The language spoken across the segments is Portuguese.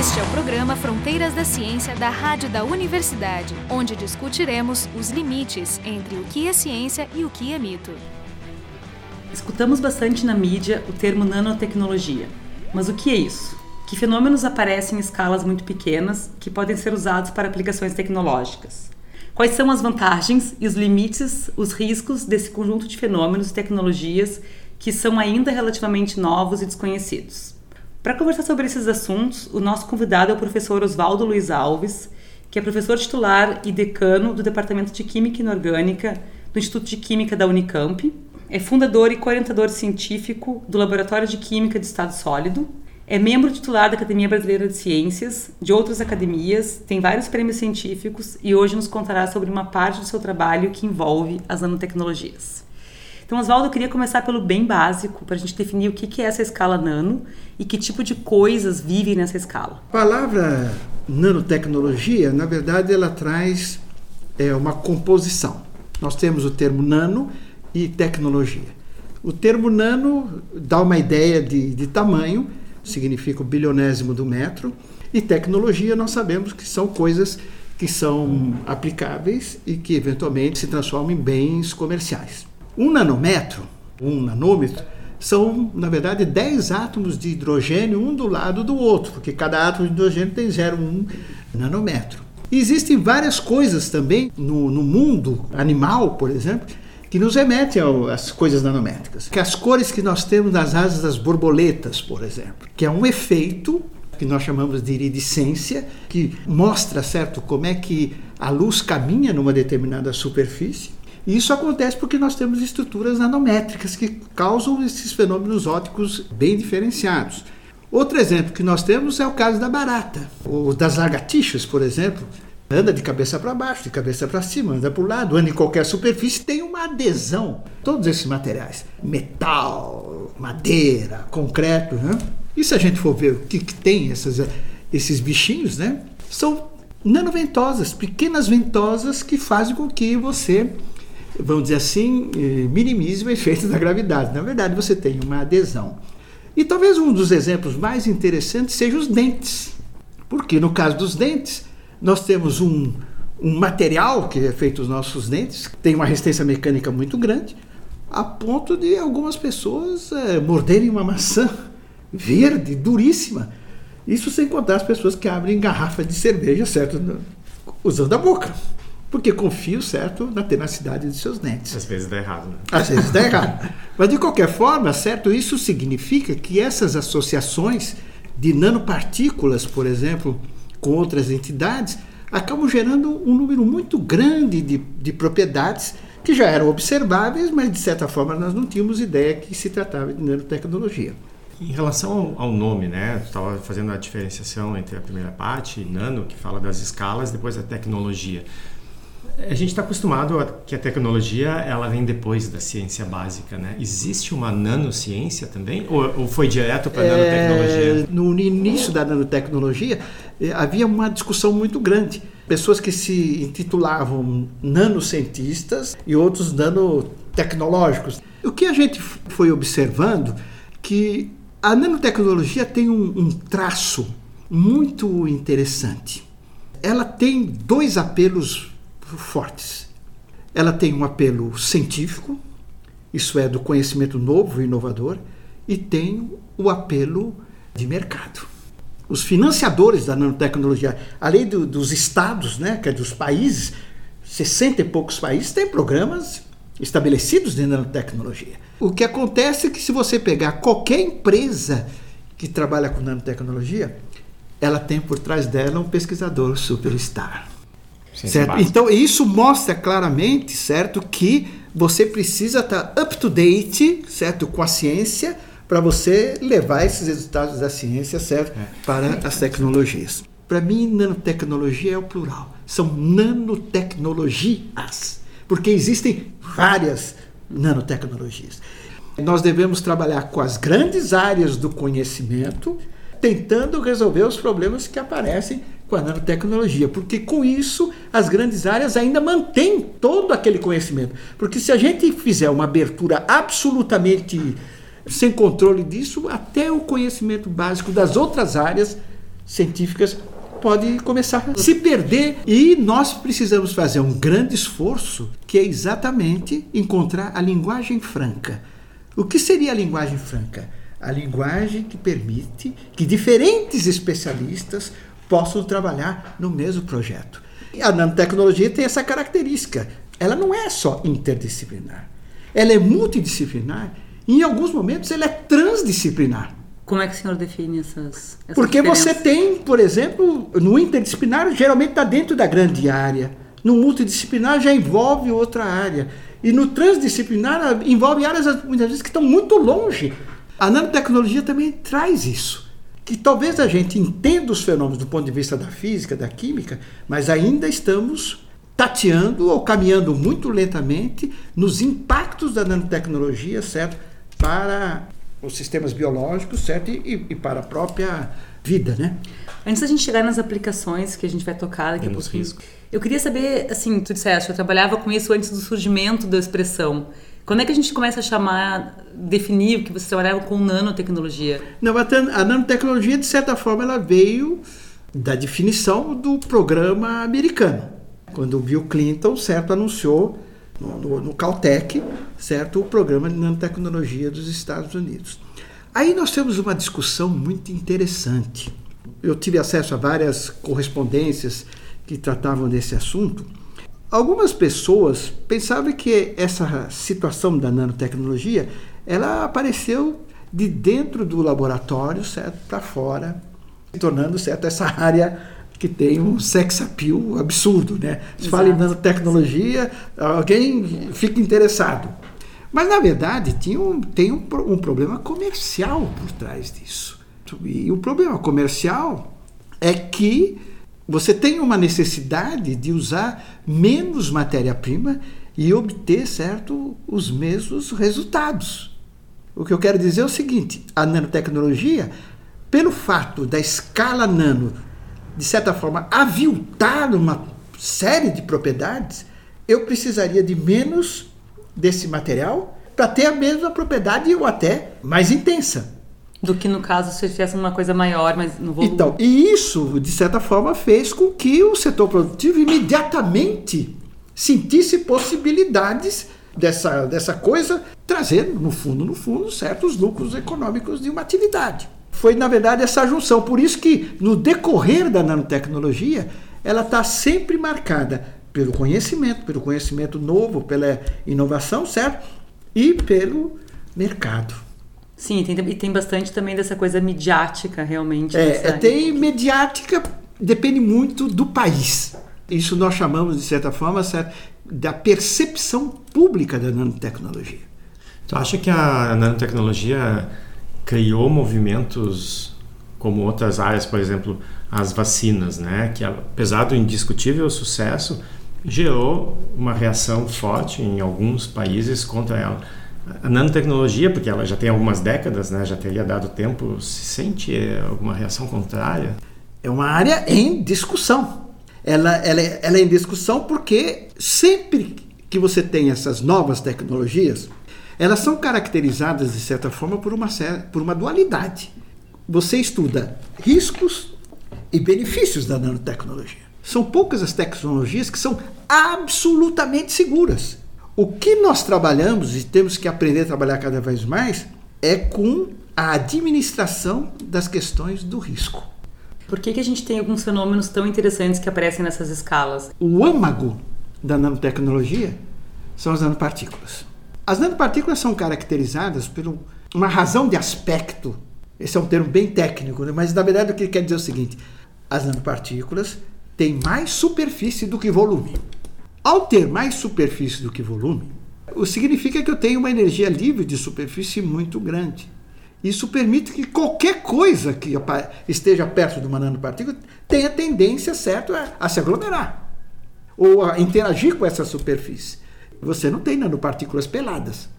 Este é o programa Fronteiras da Ciência da Rádio da Universidade, onde discutiremos os limites entre o que é ciência e o que é mito. Escutamos bastante na mídia o termo nanotecnologia. Mas o que é isso? Que fenômenos aparecem em escalas muito pequenas que podem ser usados para aplicações tecnológicas? Quais são as vantagens e os limites, os riscos desse conjunto de fenômenos e tecnologias que são ainda relativamente novos e desconhecidos? Para conversar sobre esses assuntos, o nosso convidado é o professor Oswaldo Luiz Alves, que é professor titular e decano do Departamento de Química Inorgânica do Instituto de Química da Unicamp, é fundador e orientador científico do Laboratório de Química de Estado Sólido, é membro titular da Academia Brasileira de Ciências, de outras academias, tem vários prêmios científicos e hoje nos contará sobre uma parte do seu trabalho que envolve as nanotecnologias. Então, Oswaldo, eu queria começar pelo bem básico, para a gente definir o que é essa escala nano e que tipo de coisas vivem nessa escala. A palavra nanotecnologia, na verdade, ela traz é, uma composição. Nós temos o termo nano e tecnologia. O termo nano dá uma ideia de, de tamanho, significa o bilionésimo do metro, e tecnologia nós sabemos que são coisas que são aplicáveis e que eventualmente se transformam em bens comerciais. Um nanômetro, um nanômetro, são, na verdade, 10 átomos de hidrogênio, um do lado do outro, porque cada átomo de hidrogênio tem 0,1 nanômetro. E existem várias coisas também no, no mundo animal, por exemplo, que nos remetem às coisas nanométricas. Que as cores que nós temos nas asas das borboletas, por exemplo, que é um efeito que nós chamamos de iridescência, que mostra, certo, como é que a luz caminha numa determinada superfície. Isso acontece porque nós temos estruturas nanométricas que causam esses fenômenos ópticos bem diferenciados. Outro exemplo que nós temos é o caso da barata, ou das lagartixas, por exemplo, anda de cabeça para baixo, de cabeça para cima, anda para o lado, anda em qualquer superfície, tem uma adesão. Todos esses materiais, metal, madeira, concreto, né? E se a gente for ver o que, que tem essas, esses bichinhos, né? São nanoventosas, pequenas ventosas que fazem com que você, vamos dizer assim, eh, minimize o efeito da gravidade. Na verdade, você tem uma adesão. E talvez um dos exemplos mais interessantes seja os dentes. Porque no caso dos dentes, nós temos um, um material que é feito os nossos dentes, que tem uma resistência mecânica muito grande, a ponto de algumas pessoas é, morderem uma maçã verde, duríssima. Isso sem contar as pessoas que abrem garrafa de cerveja, certo? Usando a boca. Porque confio, certo, na tenacidade de seus dentes. Às vezes dá errado, né? Às vezes dá errado. Mas de qualquer forma, certo, isso significa que essas associações de nanopartículas, por exemplo, com outras entidades, acabam gerando um número muito grande de, de propriedades que já eram observáveis, mas de certa forma nós não tínhamos ideia que se tratava de nanotecnologia. Em relação ao, nome, né? Estava fazendo a diferenciação entre a primeira parte, nano, que fala das escalas, depois a tecnologia. A gente está acostumado a que a tecnologia ela vem depois da ciência básica, né? Existe uma nanociência também? Ou, ou foi direto para a é, nanotecnologia? No início da nanotecnologia, eh, havia uma discussão muito grande. Pessoas que se intitulavam nanocientistas e outros nanotecnológicos. O que a gente foi observando que a nanotecnologia tem um, um traço muito interessante. Ela tem dois apelos fortes. Ela tem um apelo científico, isso é, do conhecimento novo e inovador, e tem o apelo de mercado. Os financiadores da nanotecnologia, além do, dos estados, né, que é dos países, 60 e poucos países têm programas estabelecidos de nanotecnologia. O que acontece é que se você pegar qualquer empresa que trabalha com nanotecnologia, ela tem por trás dela um pesquisador superstar certo? Então isso mostra claramente, certo, que você precisa estar up to date, certo, com a ciência para você levar esses resultados da ciência, certo, é. para as tecnologias. Para mim, nanotecnologia é o plural. São nanotecnologias, porque existem várias nanotecnologias. Nós devemos trabalhar com as grandes áreas do conhecimento, tentando resolver os problemas que aparecem com a nanotecnologia, porque com isso as grandes áreas ainda mantêm todo aquele conhecimento. Porque se a gente fizer uma abertura absolutamente sem controle disso, até o conhecimento básico das outras áreas científicas pode começar a se perder e nós precisamos fazer um grande esforço que é exatamente encontrar a linguagem franca. O que seria a linguagem franca? A linguagem que permite que diferentes especialistas possam trabalhar no mesmo projeto. E a nanotecnologia tem essa característica. Ela não é só interdisciplinar. Ela é multidisciplinar e em alguns momentos ela é transdisciplinar. Como é que o senhor define essas, essas Porque você tem, por exemplo, no interdisciplinar geralmente está dentro da grande área. No multidisciplinar já envolve outra área. E no transdisciplinar envolve áreas muitas vezes que estão muito longe. A nanotecnologia também traz isso. Que talvez a gente entenda os fenômenos do ponto de vista da física, da química, mas ainda estamos tateando ou caminhando muito lentamente nos impactos da nanotecnologia, certo? Para os sistemas biológicos, certo? E, e, para a própria vida, né? Antes da gente chegar nas aplicações que a gente vai tocar daqui a pouquinho, eu queria saber, assim, tu disseste, eu trabalhava com isso antes do surgimento da expressão. Quando é que a gente começa a chamar, definir o que você trabalhava com nanotecnologia? Não, a nanotecnologia, de certa forma, ela veio da definição do programa americano. Quando o Bill Clinton, certo, anunciou no, no Caltech, certo, o programa de nanotecnologia dos Estados Unidos. Aí nós temos uma discussão muito interessante. Eu tive acesso a várias correspondências que tratavam desse assunto. Algumas pessoas pensavam que essa situação da nanotecnologia ela apareceu de dentro do laboratório, certo, para fora, tornando certo essa área que tem um sex appeal absurdo, né? Se Exato. fala em nanotecnologia, alguém fica interessado. Mas, na verdade, tinha um, tem um, um problema comercial por trás disso. E o problema comercial é que você tem uma necessidade de usar menos matéria-prima e obter, certo, os mesmos resultados. O que eu quero dizer é o seguinte: a nanotecnologia, pelo fato da escala nano de certa forma, aviltar uma série de propriedades, eu precisaria de menos desse material para ter a mesma propriedade ou até mais intensa. Do que no caso se fizesse uma coisa maior, mas no volume. Então, e isso, de certa forma, fez com que o setor produtivo imediatamente sentisse possibilidades dessa, dessa coisa, trazendo, no fundo, no fundo, certos lucros econômicos de uma atividade foi, na verdade, essa junção. Por isso que, no decorrer da nanotecnologia, ela está sempre marcada pelo conhecimento, pelo conhecimento novo, pela inovação, certo? E pelo mercado. Sim, tem, e tem bastante também dessa coisa midiática, realmente. É, tem mediática, depende muito do país. Isso nós chamamos, de certa forma, certo? da percepção pública da nanotecnologia. Tu acha que a nanotecnologia criou movimentos como outras áreas, por exemplo, as vacinas, né, que apesar do indiscutível sucesso, gerou uma reação forte em alguns países contra ela. A nanotecnologia, porque ela já tem algumas décadas, né, já teria dado tempo, se sente alguma reação contrária? É uma área em discussão. Ela, ela, ela é em discussão porque sempre que você tem essas novas tecnologias, elas são caracterizadas, de certa forma, por uma, por uma dualidade. Você estuda riscos e benefícios da nanotecnologia. São poucas as tecnologias que são absolutamente seguras. O que nós trabalhamos e temos que aprender a trabalhar cada vez mais é com a administração das questões do risco. Por que, que a gente tem alguns fenômenos tão interessantes que aparecem nessas escalas? O âmago da nanotecnologia são as nanopartículas. As nanopartículas são caracterizadas por uma razão de aspecto. Esse é um termo bem técnico, né? mas na verdade o que ele quer dizer é o seguinte: as nanopartículas têm mais superfície do que volume. Ao ter mais superfície do que volume, o significa que eu tenho uma energia livre de superfície muito grande. Isso permite que qualquer coisa que esteja perto de uma nanopartícula tenha tendência, certo, a, se aglomerar ou a interagir com essa superfície. Você não tem nanopartículas peladas.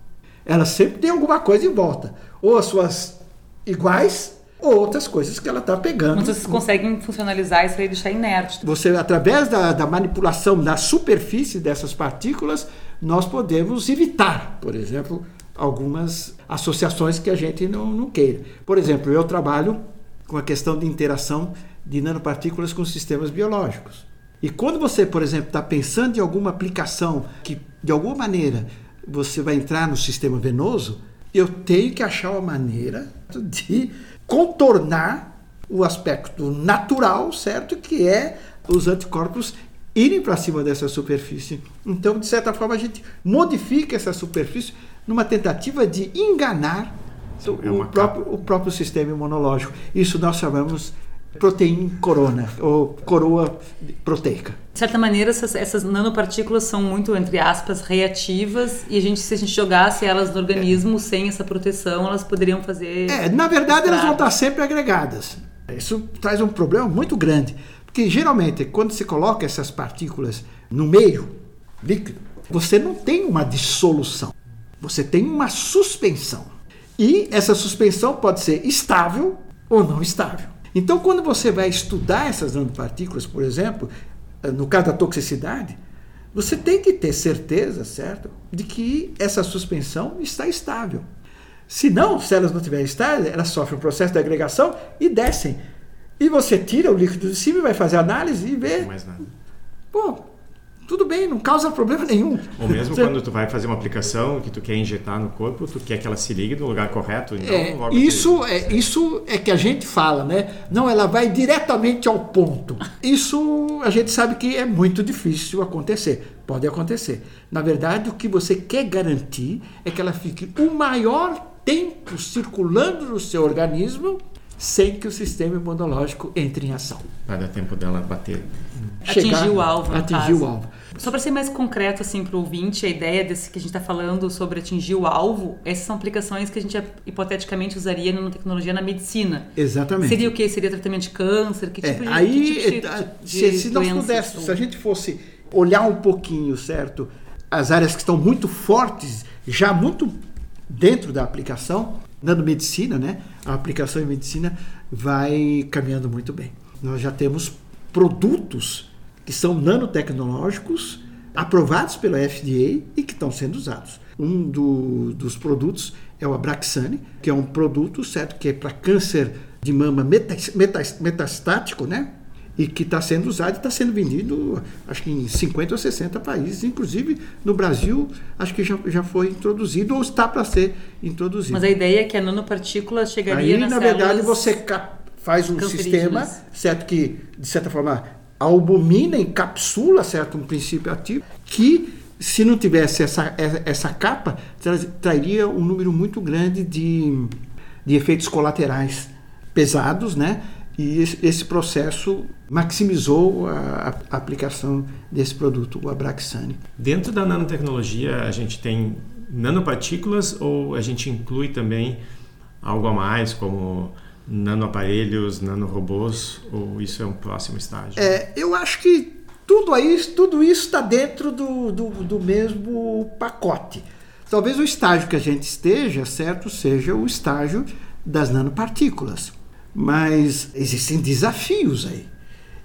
Elas sempre têm alguma coisa em volta. Ou as suas iguais, ou outras coisas que ela está pegando. Mas vocês conseguem funcionalizar isso e deixar inerte. Você, através da, da manipulação da superfície dessas partículas, nós podemos evitar, por exemplo, algumas associações que a gente não, não queira. Por exemplo, eu trabalho com a questão de interação de nanopartículas com sistemas biológicos. E quando você, por exemplo, está pensando em alguma aplicação que, de alguma maneira, você vai entrar no sistema venoso, eu tenho que achar uma maneira de contornar o aspecto natural, certo? Que é os anticorpos irem para cima dessa superfície. Então, de certa forma, a gente modifica essa superfície numa tentativa de enganar é o, próprio, o próprio sistema imunológico. Isso nós chamamos proteína corona, ou coroa proteica. De certa maneira, essas, essas, nanopartículas são muito, entre aspas, reativas e a gente, se a gente jogasse elas no organismo é. sem essa proteção, elas poderiam fazer. É, na verdade, elas vão estar sempre agregadas. Isso traz um problema muito grande, porque geralmente, quando se coloca essas partículas no meio líquido, você não tem uma dissolução, você tem uma suspensão. E essa suspensão pode ser estável ou não estável. Então, quando você vai estudar essas nanopartículas, por exemplo, eh, no caso da toxicidade, você tem que ter certeza, certo, de que essa suspensão está estável. Se não, se elas não estiverem estáveis, elas sofrem um processo de agregação e descem. E você tira o líquido de cima e vai fazer análise e vê. Não mais nada. Pô, tudo bem, não causa problema nenhum. Ou mesmo Você... quando tu vai fazer uma aplicação que tu quer injetar no corpo, tu quer que ela se ligue no lugar correto. Então é, isso, é, isso é que a gente fala, né? Não, ela vai diretamente ao ponto. Isso a gente sabe que é muito difícil acontecer. Pode acontecer. Na verdade, o que você quer garantir é que ela fique o maior tempo circulando no seu organismo sem que o sistema imunológico entre em ação. Para dar tempo dela bater. Atingir o alvo. Atingir o alvo. Só para ser mais concreto assim para o ouvinte, a ideia desse que a gente está falando sobre atingir o alvo, essas são aplicações que a gente hipoteticamente usaria na tecnologia na medicina. Exatamente. Seria o que? Seria tratamento de câncer? Que é, tipo de, aí, que tipo de, se, se nós pudéssemos, se a gente fosse olhar um pouquinho, certo, as áreas que estão muito fortes, já muito dentro da aplicação, nanomedicina, né? A aplicação em medicina vai caminhando muito bem. Nós já temos produtos que são nanotecnológicos aprovados pela FDA e que estão sendo usados. Um do, dos produtos é o Abraxane, que é um produto certo que é para câncer de mama metastático, né? E que está sendo usado e está sendo vendido, acho que em 50 ou 60 países, inclusive no Brasil, acho que já, já foi introduzido ou está para ser introduzido. Mas a ideia é que a nanopartícula chegaria Aí, nas na verdade, você faz um sistema, certo que, de certa forma, albumina encapsula certo um princípio ativo que se não tivesse essa, essa capa traria um número muito grande de, de efeitos colaterais pesados, né? E esse, processo maximizou a, a, aplicação desse produto, o Abraxane. Dentro da nanotecnologia, a gente tem nanopartículas ou a gente inclui também algo a mais, como nanoaparelhos, nanorobôs, ou isso é um próximo estágio? É, eu acho que tudo, aí, tudo isso está dentro do, do, do, mesmo pacote. Talvez o estágio que a gente esteja, certo, seja o estágio das nanopartículas. Mas existem desafios aí.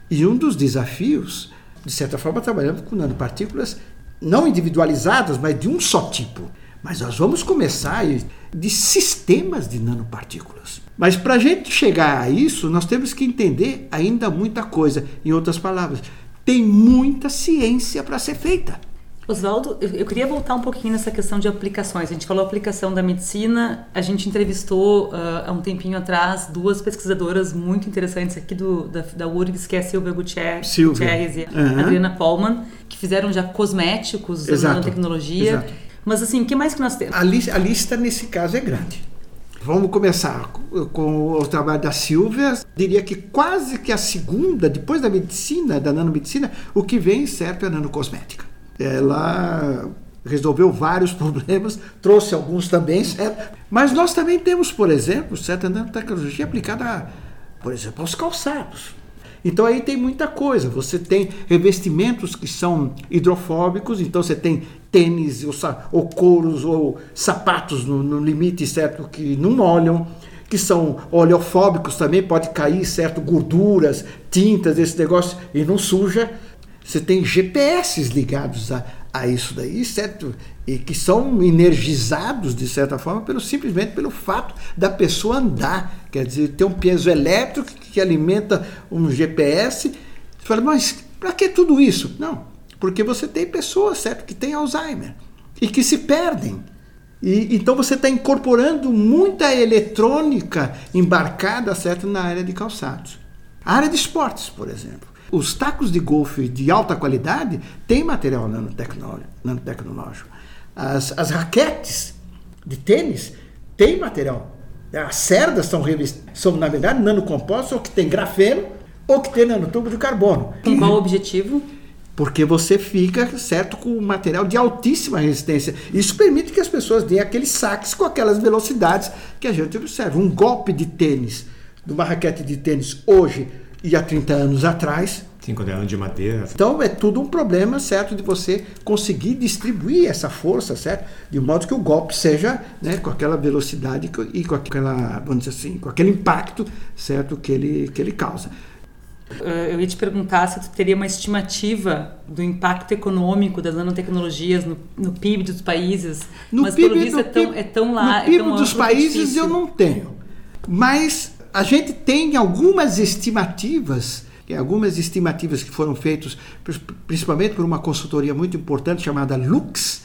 E um dos desafios, de certa forma, trabalhando com nanopartículas não individualizadas, mas de um só tipo. Mas nós vamos começar de sistemas de nanopartículas. Mas para a gente chegar a isso, nós temos que entender ainda muita coisa. Em outras palavras, tem muita ciência para ser feita. Oswaldo, eu queria voltar um pouquinho nessa questão de aplicações. A gente falou aplicação da medicina, a gente entrevistou uh, há um tempinho atrás duas pesquisadoras muito interessantes aqui do, da, da URGS, que é a Silvia Gutierrez, Gutierrez e a uhum. Adriana Paulman, que fizeram já cosméticos usando nanotecnologia. Exato. Mas assim, o que mais que nós temos? A, li a lista nesse caso é grande. Vamos começar com o trabalho da Silvia. Diria que quase que a segunda, depois da medicina, da nanomedicina, o que vem certo é a nanocosmética. Ela resolveu vários problemas, trouxe alguns também, certo? Mas nós também temos, por exemplo, certa nanotecnologia aplicada, por exemplo, aos calçados. Então aí tem muita coisa. Você tem revestimentos que são hidrofóbicos, então você tem tênis ou, ou couros ou sapatos no, no limite certo que não molham que são oleofóbicos também, pode cair certo gorduras, tintas, esse negócio e não suja. Você tem GPS ligados a, a isso daí, certo? E que são energizados, de certa forma, pelo, simplesmente pelo fato da pessoa andar. Quer dizer, ter um peso elétrico que alimenta um GPS. Você fala, mas para que tudo isso? Não, porque você tem pessoas, certo, que têm Alzheimer e que se perdem. E, então você está incorporando muita eletrônica embarcada, certo, na área de calçados. A área de esportes, por exemplo. Os tacos de golfe de alta qualidade têm material nanotecnológico. As, as raquetes de tênis têm material. As cerdas são, são na verdade, nanocompostos ou que tem grafeno ou que tem nanotubo de carbono. Com qual objetivo? Porque você fica, certo, com material de altíssima resistência. Isso permite que as pessoas deem aqueles saques com aquelas velocidades que a gente observa. Um golpe de tênis, de uma raquete de tênis hoje e há 30 anos atrás. Cinco anos de madeira. Então é tudo um problema, certo, de você conseguir distribuir essa força, certo? De modo que o golpe seja né, com aquela velocidade e com aquela, vamos dizer assim, com aquele impacto, certo, que ele, que ele causa. Eh, eu ia te perguntar se tu teria uma estimativa do impacto econômico das nanotecnologias no, no PIB dos países, no mas PIB, pelo visto é tão, PIB, é tão lá. No PIB é tão dos países eu não tenho, mas a gente tem algumas estimativas, algumas estimativas que foram feitas principalmente por uma consultoria muito importante chamada Lux,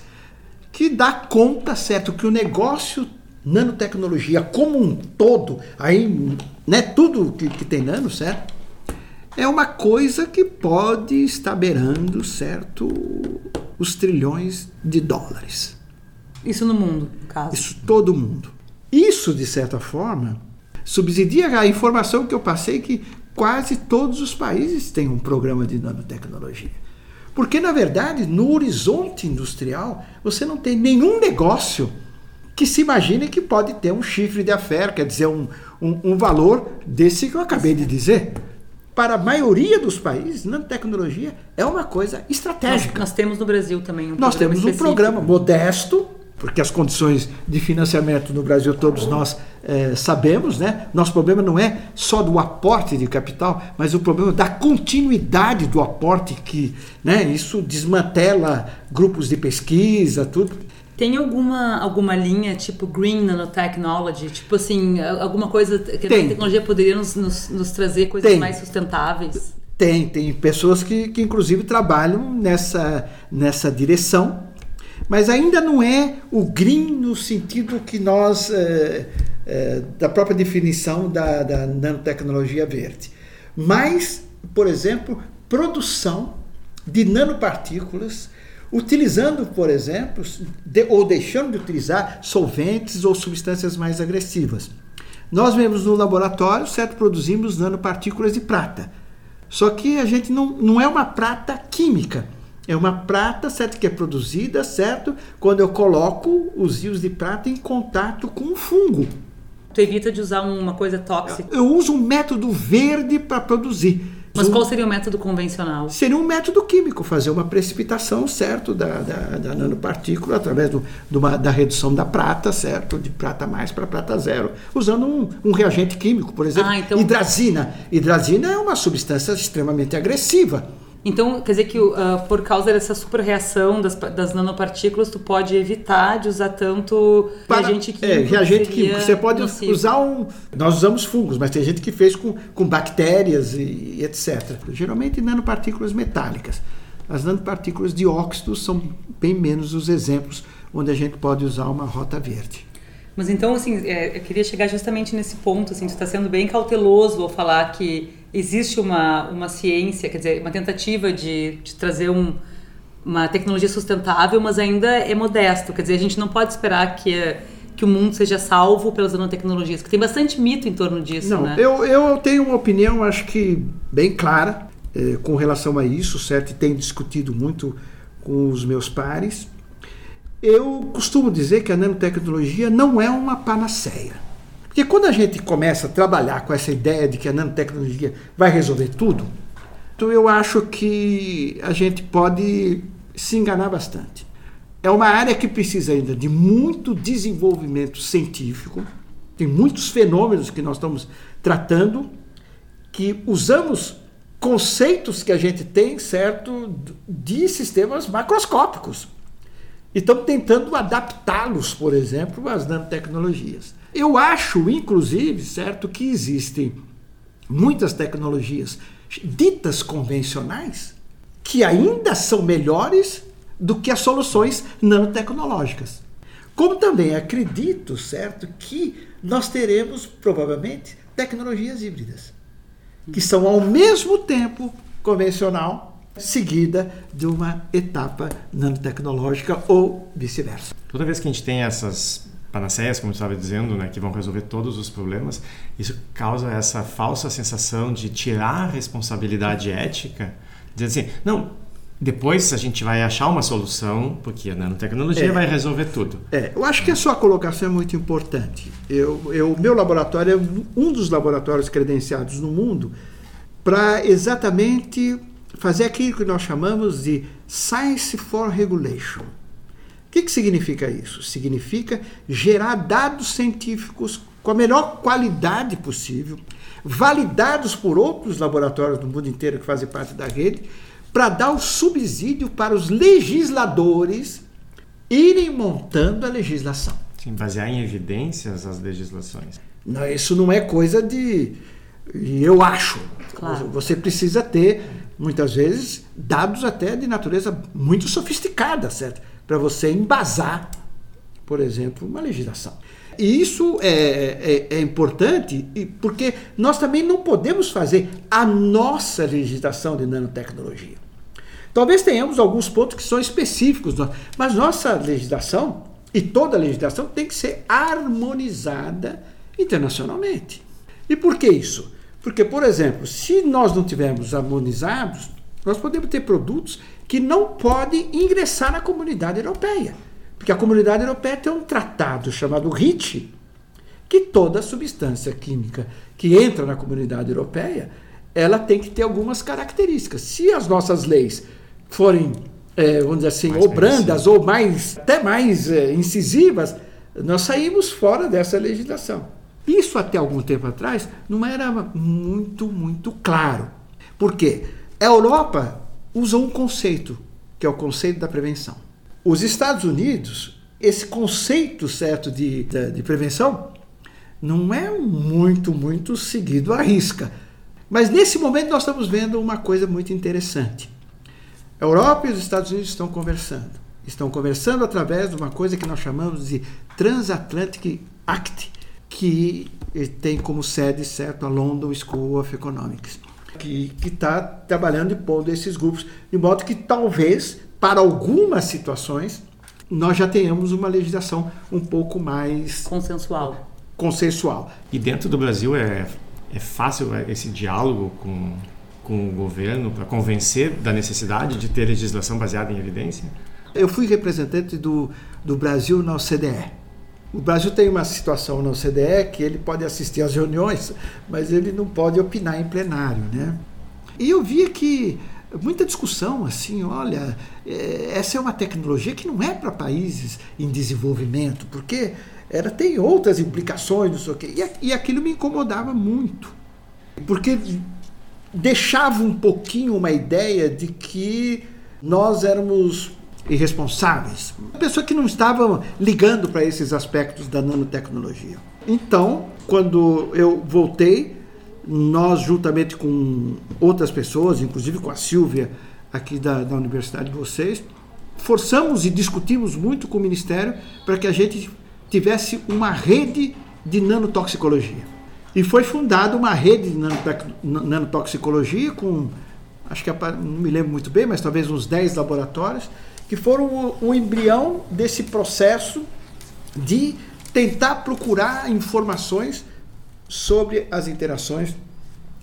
que dá conta, certo, que o negócio nanotecnologia como um todo, aí, né, tudo que, que tem nano, certo? É uma coisa que pode estar beirando, certo, os trilhões de dólares. Isso no mundo, no caso. Isso todo mundo. Isso, de certa forma, subsidia a informação que eu passei que quase todos os países têm um programa de nanotecnologia. Porque, na verdade, no horizonte industrial, você não tem nenhum negócio que se imagine que pode ter um chifre de affair, quer dizer, um, um, um valor desse que eu acabei de dizer. Para a maioria dos países, nanotecnologia é uma coisa estratégica. Nós, nós temos no Brasil também um Nós temos específico. um programa modesto, porque as condições de financiamento no Brasil todos nós é, sabemos, né? Nosso problema não é só do aporte de capital, mas o problema da continuidade do aporte que, né? Isso desmantela grupos de pesquisa, tudo. Tem alguma, alguma linha tipo Green Nanotechnology? Tipo assim, alguma coisa que Tem. a tecnologia poderia nos, nos, nos trazer coisas Tem. mais sustentáveis? Tem, tem pessoas que, que inclusive trabalham nessa, nessa direção, mas ainda não é o green no sentido que nós, é, é, da própria definição da, da nanotecnologia verde. Mas, por exemplo, produção de nanopartículas utilizando, por exemplo, de, ou deixando de utilizar solventes ou substâncias mais agressivas. Nós mesmos no laboratório, certo, produzimos nanopartículas de prata. Só que a gente não, não é uma prata química. É uma prata, certo, que é produzida, certo, quando eu coloco os íons de prata em contato com um fungo. Tu evita de usar uma coisa tóxica. Eu uso um método verde para produzir. Mas qual seria o método convencional? Seria um método químico, fazer uma precipitação, certo, da, da, da nanopartícula através do, uma, da redução da prata, certo, de prata mais para prata zero, usando um, um, reagente químico, por exemplo, Ah, então- hidrazina. Hidrazina é uma substância extremamente agressiva. Então, quer dizer que uh, por causa dessa superreação das, das nanopartículas, tu pode evitar de usar tanto Para- reagente químico. É, que reagente seria químico. Você pode nocivo. usar um. Nós usamos fungos, mas tem gente que fez com, com bactérias e, e etc. Geralmente nanopartículas metálicas. As nanopartículas de óxido são bem menos os exemplos onde a gente pode usar uma rota verde. Mas então, assim, é, eu queria chegar justamente nesse ponto, assim, tu está sendo bem cauteloso ao falar que existe uma, uma ciência, quer dizer, uma tentativa de, de trazer um, uma tecnologia sustentável, mas ainda é modesto. Quer dizer, a gente não pode esperar que, que o mundo seja salvo pelas nanotecnologias, porque tem bastante mito em torno disso, Não, né? eu, eu tenho uma opinião, acho que bem clara, eh, com relação a isso, certo? E tenho discutido muito com os meus pares. Eu costumo dizer que a nanotecnologia não é uma panaceia. Porque quando a gente começa a trabalhar com essa ideia de que a nanotecnologia vai resolver tudo, então eu acho que a gente pode se enganar bastante. É uma área que precisa ainda de muito desenvolvimento científico, tem muitos fenômenos que nós estamos tratando que usamos conceitos que a gente tem, certo, de sistemas macroscópicos. E tentando adaptá-los, por exemplo, às nanotecnologias. Eu acho, inclusive, certo, que existem muitas tecnologias ditas convencionais que ainda são melhores do que as soluções nanotecnológicas. Como também acredito, certo, que nós teremos provavelmente tecnologias híbridas, que são ao mesmo tempo convencional, seguida de uma etapa nanotecnológica ou vice-versa. Toda vez que a gente tem essas panaceias, como eu estava dizendo, né, que vão resolver todos os problemas, isso causa essa falsa sensação de tirar a responsabilidade ética, dizer assim, não, depois a gente vai achar uma solução, porque a nanotecnologia é, vai resolver tudo. É, eu acho que a sua colocação é muito importante. Eu, eu, meu laboratório é um dos laboratórios credenciados no mundo para exatamente fazer aquilo que nós chamamos de Science for Regulation. O que, que significa isso? Significa gerar dados científicos com a melhor qualidade possível, validados por outros laboratórios do mundo inteiro que fazem parte da rede, para dar o subsídio para os legisladores irem montando a legislação. Sim, basear em evidências as legislações. Não, isso não é coisa de. Eu acho. Claro. Você precisa ter, muitas vezes, dados até de natureza muito sofisticada, certo? Para você embasar, por exemplo, uma legislação. E isso é, é, é, importante porque nós também não podemos fazer a nossa legislação de nanotecnologia. Talvez tenhamos alguns pontos que são específicos, mas nossa legislação e toda legislação tem que ser harmonizada internacionalmente. E por que isso? Porque, por exemplo, se nós não tivermos harmonizados, nós podemos ter produtos que não podem ingressar na comunidade europeia. Porque a comunidade europeia tem um tratado chamado REACH, que toda substância química que entra na comunidade europeia, ela tem que ter algumas características. Se as nossas leis forem, é, vamos dizer assim, mais ou brandas ou mais até mais é, incisivas, nós saímos fora dessa legislação. Isso até algum tempo atrás não era muito, muito claro. Por quê? A Europa usa um conceito, que é o conceito da prevenção. Os Estados Unidos, esse conceito certo de, de, de prevenção, não é muito, muito seguido à risca. Mas nesse momento nós estamos vendo uma coisa muito interessante. A Europa e os Estados Unidos estão conversando. Estão conversando através de uma coisa que nós chamamos de Transatlantic Act, que tem como sede, certo, a London School of Economics, que está trabalhando e pondo esses grupos, de modo que talvez, para algumas situações, nós já tenhamos uma legislação um pouco mais consensual. consensual. E dentro do Brasil é, é fácil esse diálogo com com o governo para convencer da necessidade de ter legislação baseada em evidência? Eu fui representante do, do Brasil na OCDE. O Brasil tem uma situação na OCDE que ele pode assistir às reuniões, mas ele não pode opinar em plenário, né? E eu via que muita discussão assim, olha, é, essa é uma tecnologia que não é para países em desenvolvimento, porque ela tem outras implicações, não sei o quê. E aquilo me incomodava muito. Porque deixava um pouquinho uma ideia de que nós éramos irresponsáveis, pessoa que não estava ligando para esses aspectos da nanotecnologia. Então, quando eu voltei, nós juntamente com outras pessoas, inclusive com a Silvia aqui da, da universidade de vocês, forçamos e discutimos muito com o Ministério para que a gente tivesse uma rede de nanotoxicologia. E foi fundada uma rede de nanotoxicologia com, acho que não me lembro muito bem, mas talvez uns 10 laboratórios, que foram o, o embrião desse processo de tentar procurar informações sobre as interações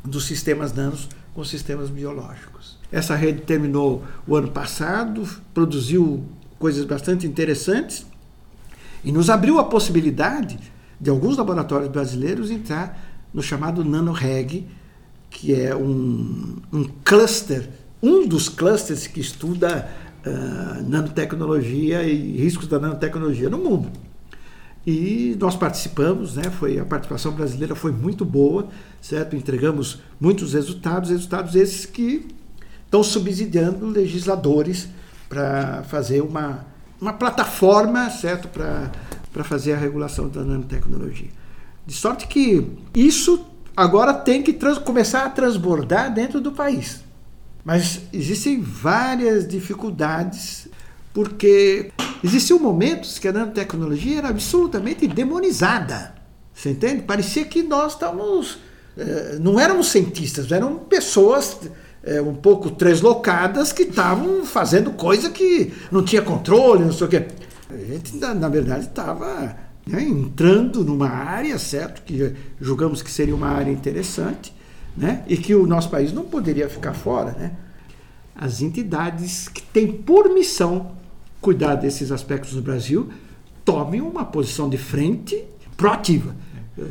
dos sistemas nanos com sistemas biológicos. Essa rede terminou o ano passado, produziu coisas bastante interessantes e nos abriu a possibilidade de alguns laboratórios brasileiros entrar no chamado NanoReg, que é um, um cluster, um dos clusters que estuda uh, nanotecnologia e riscos da nanotecnologia no mundo. E nós participamos, né? Foi a participação brasileira foi muito boa, certo? Entregamos muitos resultados, resultados esses que estão subsidiando legisladores para fazer uma, uma plataforma, certo? Para fazer a regulação da nanotecnologia. De sorte que isso agora tem que trans, começar a transbordar dentro do país. Mas existem várias dificuldades, porque Existiam momentos que a nanotecnologia era absolutamente demonizada. Você entende? Parecia que nós estávamos. Eh, não éramos cientistas, eram pessoas eh, um pouco translocadas que estavam fazendo coisa que não tinha controle, não sei o quê. A gente, na, na verdade, estava né, entrando numa área, certo? Que julgamos que seria uma área interessante, né? E que o nosso país não poderia ficar fora, né? As entidades que têm por missão cuidar desses aspectos no Brasil, tome uma posição de frente proativa.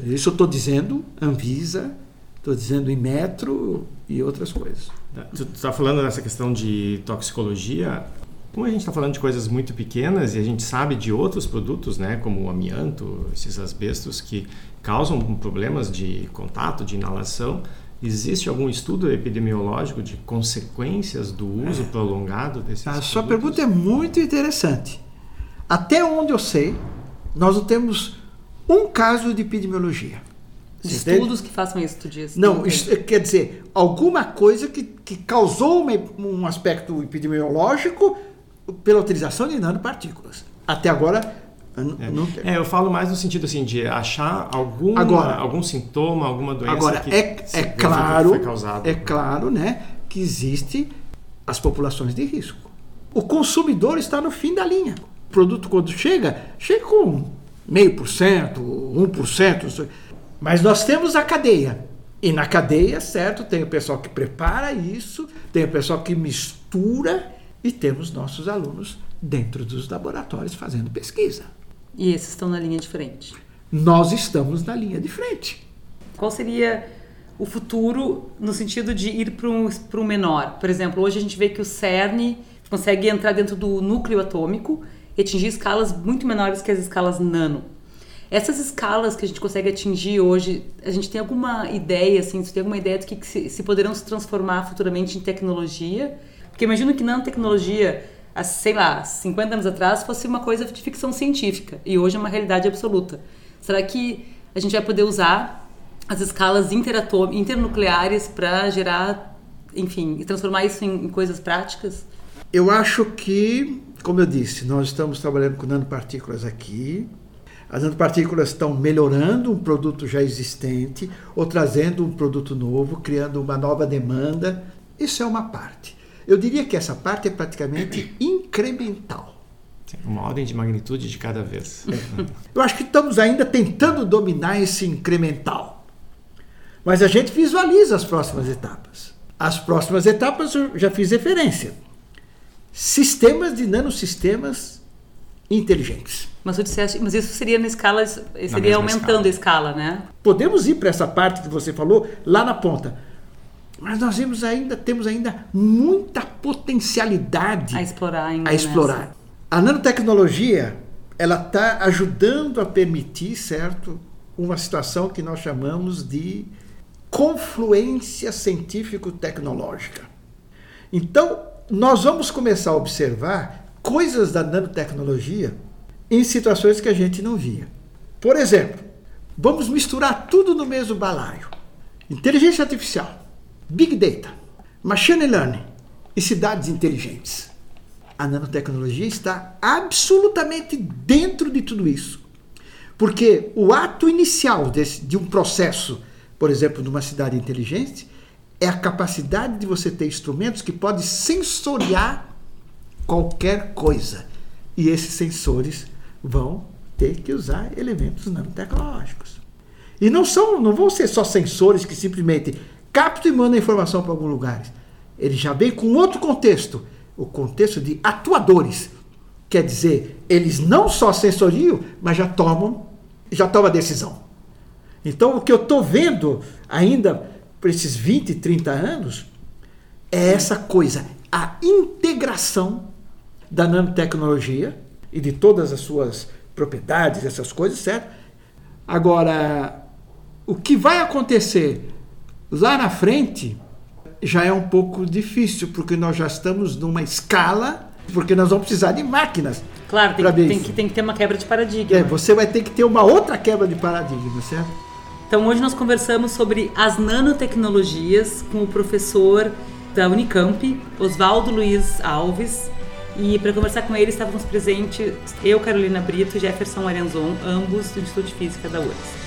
Isso eu estou dizendo Anvisa, estou dizendo Inmetro e outras coisas. Tu está falando dessa questão de toxicologia. Como a gente está falando de coisas muito pequenas e a gente sabe de outros produtos, né, como o amianto, esses asbestos que causam problemas de contato, de inalação, Existe algum estudo epidemiológico de consequências do uso prolongado desses A sua pergunta é muito interessante. Até onde eu sei, nós não temos um caso de epidemiologia. Estudos que façam isso, tu diz? Não, isso, quer dizer, alguma coisa que, que causou uma, um aspecto epidemiológico pela utilização de nanopartículas. Até agora, é. é. eu falo mais no sentido assim de achar algum agora, algum sintoma, alguma doença agora, que é, é claro, foi causado. É claro, né, que existe as populações de risco. O consumidor está no fim da linha. O produto quando chega, chega com meio por cento, um por cento, mas nós temos a cadeia. E na cadeia, certo, tem o pessoal que prepara isso, tem o pessoal que mistura e temos nossos alunos dentro dos laboratórios fazendo pesquisa. E esses estão na linha de frente? Nós estamos na linha de frente. Qual seria o futuro no sentido de ir para um, um menor? Por exemplo, hoje a gente vê que o CERN consegue entrar dentro do núcleo atômico e atingir escalas muito menores que as escalas nano. Essas escalas que a gente consegue atingir hoje, a gente tem alguma ideia, assim, você tem alguma ideia do que, que se, se poderão se transformar futuramente em tecnologia? Porque imagino que nanotecnologia há, sei lá, 50 anos atrás fosse uma coisa de ficção científica e hoje é uma realidade absoluta. Será que a gente vai poder usar as escalas internucleares para gerar, enfim, e transformar isso em, em coisas práticas? Eu acho que, como eu disse, nós estamos trabalhando com nanopartículas aqui. As nanopartículas estão melhorando um produto já existente ou trazendo um produto novo, criando uma nova demanda. Isso é uma parte. Eu diria que essa parte é praticamente incremental. Uma ordem de magnitude de cada vez. É. Eu acho que estamos ainda tentando dominar esse incremental. Mas a gente visualiza as próximas etapas. As próximas etapas eu já fiz referência. Sistemas de nanossistemas inteligentes. Mas, disseste, mas isso seria na escala, seria na aumentando escala. a escala, né? Podemos ir para essa parte que você falou lá na ponta. Mas nós temos ainda, temos ainda muita potencialidade a explorar. Ainda a explorar. Nessa. A nanotecnologia ela está ajudando a permitir, certo, uma situação que nós chamamos de confluência científico-tecnológica. Então, nós vamos começar a observar coisas da nanotecnologia em situações que a gente não via. Por exemplo, vamos misturar tudo no mesmo balaio. Inteligência artificial, Big Data, Machine Learning e cidades inteligentes. A nanotecnologia está absolutamente dentro de tudo isso. Porque o ato inicial desse, de um processo, por exemplo, numa cidade inteligente, é a capacidade de você ter instrumentos que podem sensoriar qualquer coisa. E esses sensores vão ter que usar elementos nanotecnológicos. E não são, não vão ser só sensores que simplesmente capta e manda a informação para alguns lugares. Ele já vem com outro contexto, o contexto de atuadores. Quer dizer, eles não só sensoriam, mas já tomam, já tomam a decisão. Então, o que eu estou vendo ainda por esses 20, 30 anos é essa coisa, a integração da nanotecnologia e de todas as suas propriedades, essas coisas, certo? Agora, o que vai acontecer lá na frente já é um pouco difícil, porque nós já estamos numa escala, porque nós vamos precisar de máquinas. Claro, tem, que, tem, que, tem que ter uma quebra de paradigma. É, você vai ter que ter uma outra quebra de paradigma, certo? Então hoje nós conversamos sobre as nanotecnologias com o professor da Unicamp, Oswaldo Luiz Alves. E para conversar com ele estávamos presentes eu, Carolina Brito e Jefferson Arenzon, ambos do Instituto de Física da URGS.